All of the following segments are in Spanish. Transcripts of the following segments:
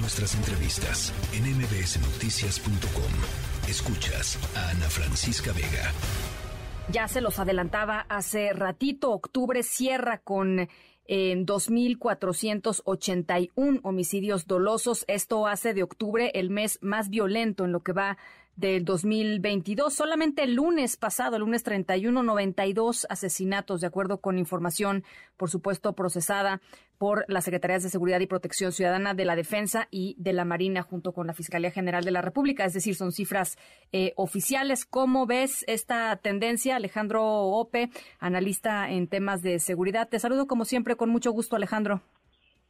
Nuestras entrevistas en mbsnoticias.com. Escuchas a Ana Francisca Vega. Ya se los adelantaba hace ratito, octubre cierra con en 2.481 homicidios dolosos. Esto hace de octubre el mes más violento en lo que va del 2022. Solamente el lunes pasado, el lunes 31, 92 asesinatos, de acuerdo con información, por supuesto, procesada por las Secretarías de Seguridad y Protección Ciudadana de la Defensa y de la Marina, junto con la Fiscalía General de la República. Es decir, son cifras eh, oficiales. ¿Cómo ves esta tendencia? Alejandro Ope, analista en temas de seguridad. Te saludo como siempre, con mucho gusto, Alejandro.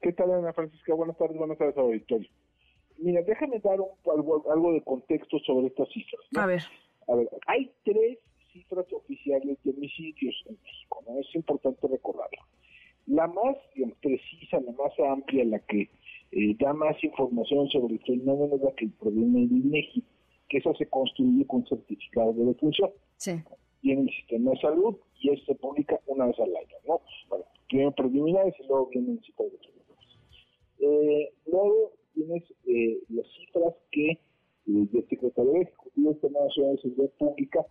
¿Qué tal, Ana Francisca? Buenas tardes, buenas tardes, auditorio. Mira, déjame dar un, algo, de contexto sobre estas cifras. A ver. A ver, hay tres cifras oficiales de homicidios en México, ¿no? Es importante recordarlo. La más precisa, la más amplia, la que eh, da más información sobre el fenómeno es la que proviene del INEGI, que eso se construye con certificado de defunción. Sí. Viene el sistema de salud y eso se publica una vez al año, ¿no? Bueno, primero preliminares y luego viene el citado de eh, luego tienes eh, las cifras que eh, del Secretaría Ejecutivo de Nacional de Seguridad Pública,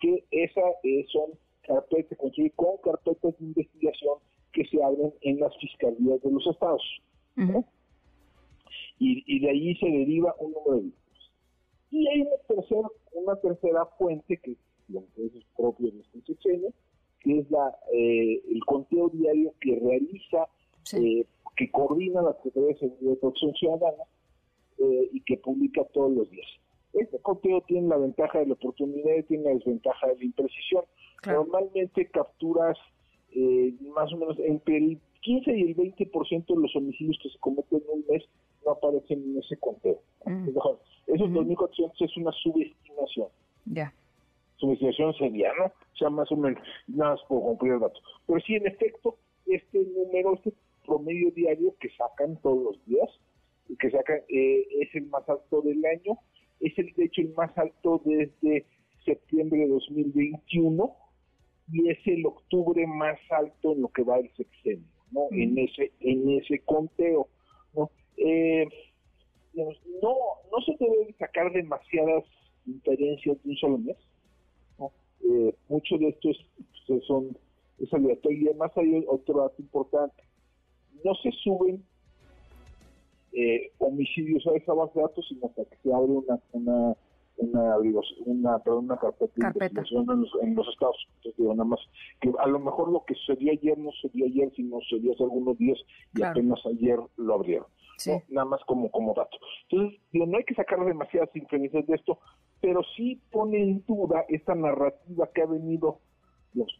que esa eh, son carpetas, construir con carpetas de investigación que se abren en las fiscalías de los estados. y, y, de ahí se deriva un número de víctimas. Y hay una tercera, una tercera fuente que, es propio de este sexenio, que es la, eh, el conteo diario que realiza eh, que coordina la Secretaría de Seguridad y Protección Ciudadana eh, y que publica todos los días. Este conteo tiene la ventaja de la oportunidad y tiene la desventaja de la imprecisión. Normalmente capturas eh, más o menos entre el 15 y el 20% de los homicidios que se cometen en un mes no aparecen en ese conteo. Mm. Esos 2.400 es una subestimación. Ya. Subestimación sería, ¿no? O sea, más o menos, nada más por cumplir el dato. Pero sí, en efecto, este número, este promedio diario que sacan todos los días, que sacan, eh, es el más alto del año, es el de hecho el más alto desde septiembre de 2021 y es el octubre más alto en lo que va el sexenio, ¿no? En ese en ese conteo, ¿no? Eh, no, no se debe sacar demasiadas inferencias de un solo mes, ¿no? Eh, mucho de esto es, pues, son es aleatorio y además hay otro dato importante no se suben eh, homicidios a esa base de datos, sino hasta que se abre una una una, una, perdón, una carpeta, de investigación en los, estados. Entonces digo, nada más, que a lo mejor lo que sucedió ayer no sucedió ayer, sino sucedió hace algunos días y apenas ayer lo abrieron. Nada más como, como dato. Entonces, digo, no hay que sacar demasiadas inferencias de esto, pero sí pone en duda esta narrativa que ha venido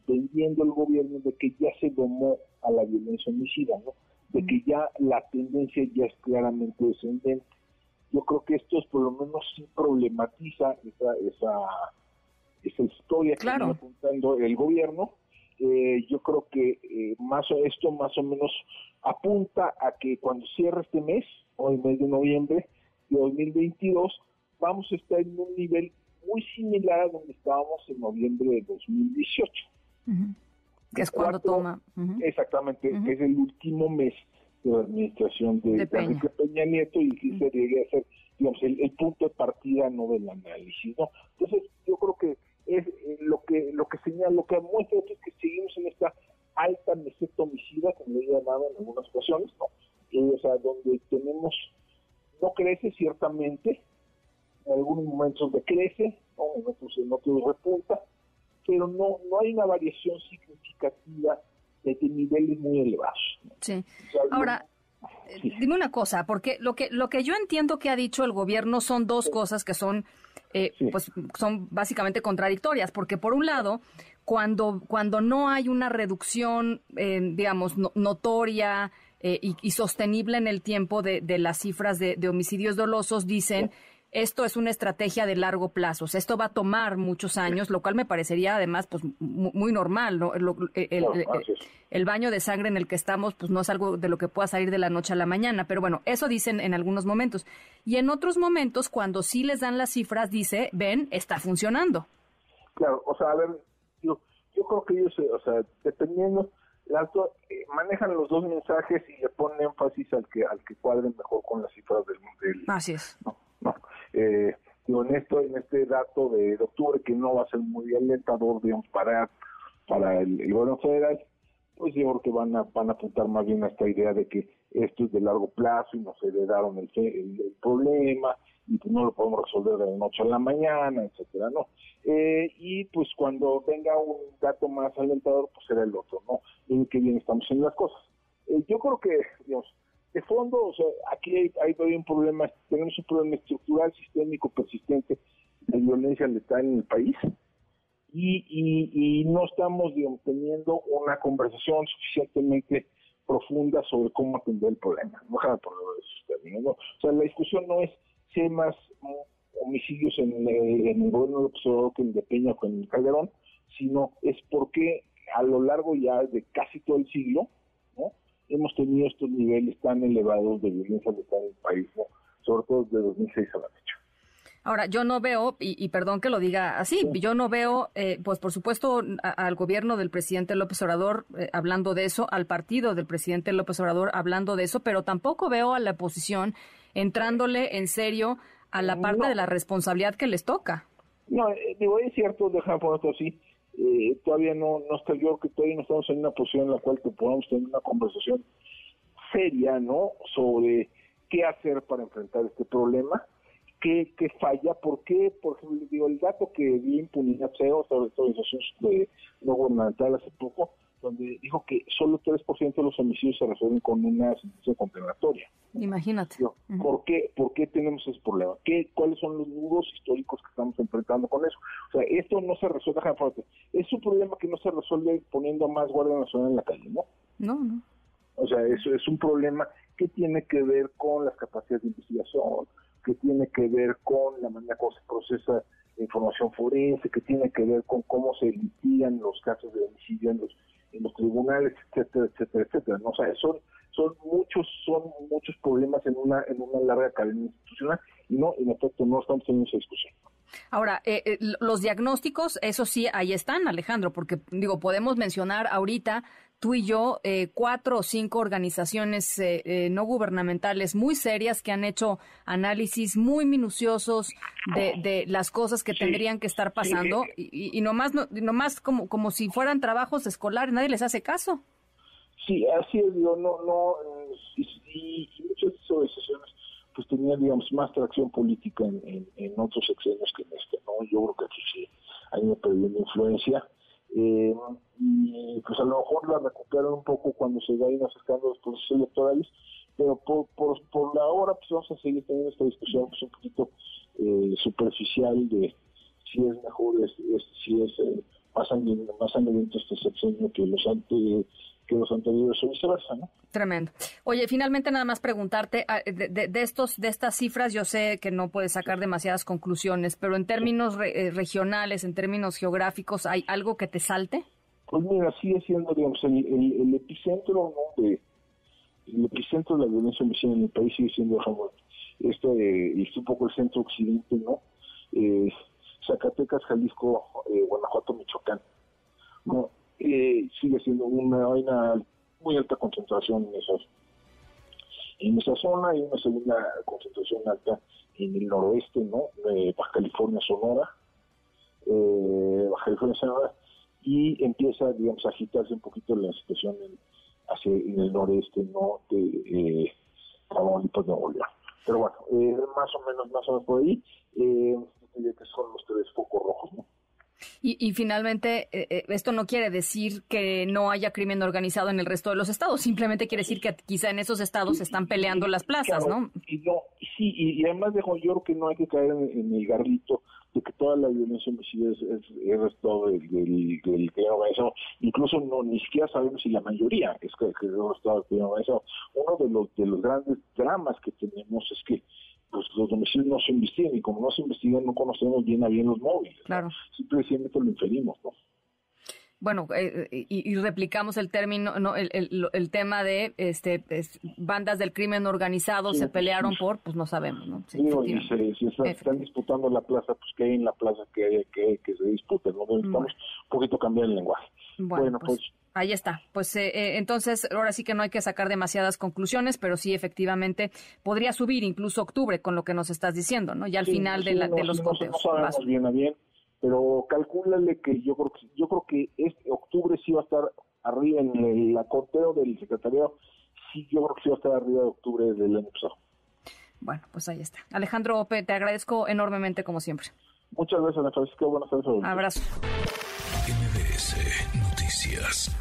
vendiendo el gobierno de que ya se domó a la violencia homicida, ¿no? de que ya la tendencia ya es claramente descendente. Yo creo que esto es por lo menos sí problematiza esa, esa, esa historia que está apuntando el gobierno. Eh, yo creo que eh, más esto más o menos apunta a que cuando cierre este mes, o el mes de noviembre de 2022, vamos a estar en un nivel muy similar a donde estábamos en noviembre de 2018 que es cuando toma. Exactamente, que es el último mes de la administración de, Peña. Nieto y que se llegue a ser, digamos, el, punto de partida no del análisis, ¿no? Entonces, yo creo que es eh, lo que lo que señala, lo que muestra es que seguimos en esta alta meseta homicida, como he llamado en algunas ocasiones, ¿no? o sea, donde tenemos, no crece ciertamente, en algunos momentos decrece, ¿no? en otros, en otros repunta, pero no, no hay una variación significativa de niveles muy elevados. Sí. Ahora, eh, dime una cosa, porque lo que, lo que yo entiendo que ha dicho el gobierno son dos cosas que son, eh, pues, son básicamente contradictorias, porque por un lado, cuando, cuando no hay una reducción, eh, digamos, notoria, y, sostenible en el tiempo de, de las cifras de, homicidios dolosos, dicen esto es una estrategia de largo plazo. O sea, esto va a tomar muchos años, lo cual me parecería además pues muy, normal. ¿no? El, baño de sangre en el que estamos pues no es algo de lo que pueda salir de la noche a la mañana. Pero bueno, eso dicen en algunos momentos. Y en otros momentos, cuando sí les dan las cifras, dice, ven, está funcionando. Claro, o sea, a ver, yo, yo creo que ellos, o sea, dependiendo, eh, manejan los dos mensajes y le ponen énfasis al que al que cuadren mejor con las cifras del, del así es no, Eh, en en este dato de, octubre que no va a ser muy alentador digamos para para el, gobierno federal pues yo creo que van a van a apuntar más bien a esta idea de que esto es de largo plazo y nos heredaron el, el problema y pues no lo podemos resolver de la noche a la mañana, etcétera, ¿no? Eh, y pues cuando venga un dato más alentador, pues será el otro, ¿no? Y que bien estamos en las cosas. Eh, yo creo que, digamos, de fondo, o sea, aquí hay, hay un problema, tenemos un problema estructural, sistémico, persistente de violencia letal en el país y, y, no estamos, teniendo una conversación suficientemente profunda sobre cómo atender el problema. No por ¿no? O sea, la discusión no es si hay más homicidios en, el gobierno de que en de Peña o en Calderón, sino es porque a lo largo ya de casi todo el siglo. Hemos tenido estos niveles tan elevados de violencia letal en el país, sobre todo desde 2006 a la fecha. Ahora, yo no veo, y, perdón que lo diga así, yo no veo, eh, pues por supuesto, al gobierno del presidente López Obrador eh, hablando de eso, al partido del presidente López Obrador hablando de eso, pero tampoco veo a la oposición entrándole en serio a la parte de la responsabilidad que les toca. No, eh, digo, es cierto, déjame ponerlo así, eh, todavía no, no está, yo que todavía no estamos en una posición en la cual que podamos tener una conversación seria, ¿no?, sobre qué hacer para enfrentar este problema, qué, qué falla, por qué, por ejemplo, digo, el dato que vi impunidad CEO, sobre organización de no gubernamental hace poco, donde dijo que solo 3% de los homicidios se resuelven con una sentencia condenatoria. Imagínate. ¿Por qué, ¿Por qué tenemos ese problema? ¿Qué, ¿Cuáles son los nudos históricos que estamos enfrentando con eso? O sea, esto no se resuelve, es un problema que no se resuelve poniendo a más Guardia Nacional en la calle, ¿no? No, no. O sea, eso es un problema que tiene que ver con las capacidades de investigación, que tiene que ver con la manera como se procesa la información forense, que tiene que ver con cómo se litigan los casos de homicidio en los en los tribunales, etcétera, etcétera, etcétera. ¿no? O son, son muchos, son muchos problemas en una, en una larga cadena institucional y no, en efecto, no estamos teniendo esa discusión. Ahora, eh, eh, los diagnósticos, eso sí, ahí están, Alejandro, porque digo, podemos mencionar ahorita tú y yo eh, cuatro o cinco organizaciones eh, eh, no gubernamentales muy serias que han hecho análisis muy minuciosos de, las cosas que tendrían que estar pasando y, y, nomás, no, nomás como, como si fueran trabajos escolares, nadie les hace caso. Sí, así es, no, no, y, muchas de esas organizaciones pues tenían, digamos, más tracción política en, en, otros sexenios que en este, ¿no? Yo creo que aquí sí hay una perdiendo influencia eh, y pues a lo mejor la recuperaron un poco cuando se vayan acercando los procesos electorales, pero por, por, por la hora pues vamos a seguir teniendo esta discusión pues un poquito eh, superficial de si es mejor, si es eh, más, más sangriento este sexenio que los antes que los anteriores o viceversa, ¿no? Tremendo. Oye, finalmente nada más preguntarte ah, de, estos de estas cifras, yo sé que no puedes sacar demasiadas conclusiones, pero en términos eh, regionales, en términos geográficos, ¿hay algo que te salte? Pues mira, sigue siendo, digamos, el, epicentro ¿no? de el epicentro de la violencia homicida en el país sigue siendo Esto eh, es un poco el centro occidente, ¿no? Eh, Zacatecas, Jalisco, eh, Guanajuato, Michoacán. ¿no? eh, sigue siendo una, una muy alta concentración en esas en esa zona y una segunda concentración alta en el noroeste, ¿no? De Baja California, Sonora, eh, Baja California, Sonora, y empieza, digamos, a agitarse un poquito la situación en, hacia en el noreste, ¿no? De eh, Tamaulipas, Nuevo León. Pero bueno, eh, más o menos, más o menos por ahí, eh, que son los tres focos rojos, ¿no? Y, finalmente, eh, eh, esto no quiere decir que no haya crimen organizado en el resto de los estados, simplemente quiere decir que quizá en esos estados se están peleando las plazas, ¿no? Y no, sí, y, además dejo yo creo que no hay que caer en, el garrito de que toda la violencia homicida es, es, el resto del, del, del organizado. Incluso no ni siquiera sabemos si la mayoría es que, que es el resto del crimen organizado. Uno de los, de los grandes dramas que tenemos es que pues los domicilios no se investigan y como no se investigan no conocemos bien a bien los móviles. Claro. Simplemente lo inferimos, ¿no? Bueno, eh, eh, y, replicamos el término, no, el, el, tema de este bandas del crimen organizado se pelearon por, pues no sabemos, ¿no? Sí, y si están disputando la plaza, pues que hay en la plaza que, que, que se disputen, ¿no? Necesitamos un poquito cambiar el lenguaje. Bueno, pues, pues, ahí está. Pues eh, entonces, ahora sí que no hay que sacar demasiadas conclusiones, pero sí, efectivamente, podría subir incluso octubre con lo que nos estás diciendo, ¿no? Ya al final de, la, de los conteos. No sabemos bien a bien pero calcúlale que yo creo que yo creo que este octubre sí va a estar arriba en el acoteo del secretariado, sí yo creo que sí va a estar arriba de octubre del año pasado. Bueno, pues ahí está. Alejandro Ope, te agradezco enormemente como siempre. Muchas gracias, Ana Francisca. Buenas tardes. Abrazo. MBS Noticias.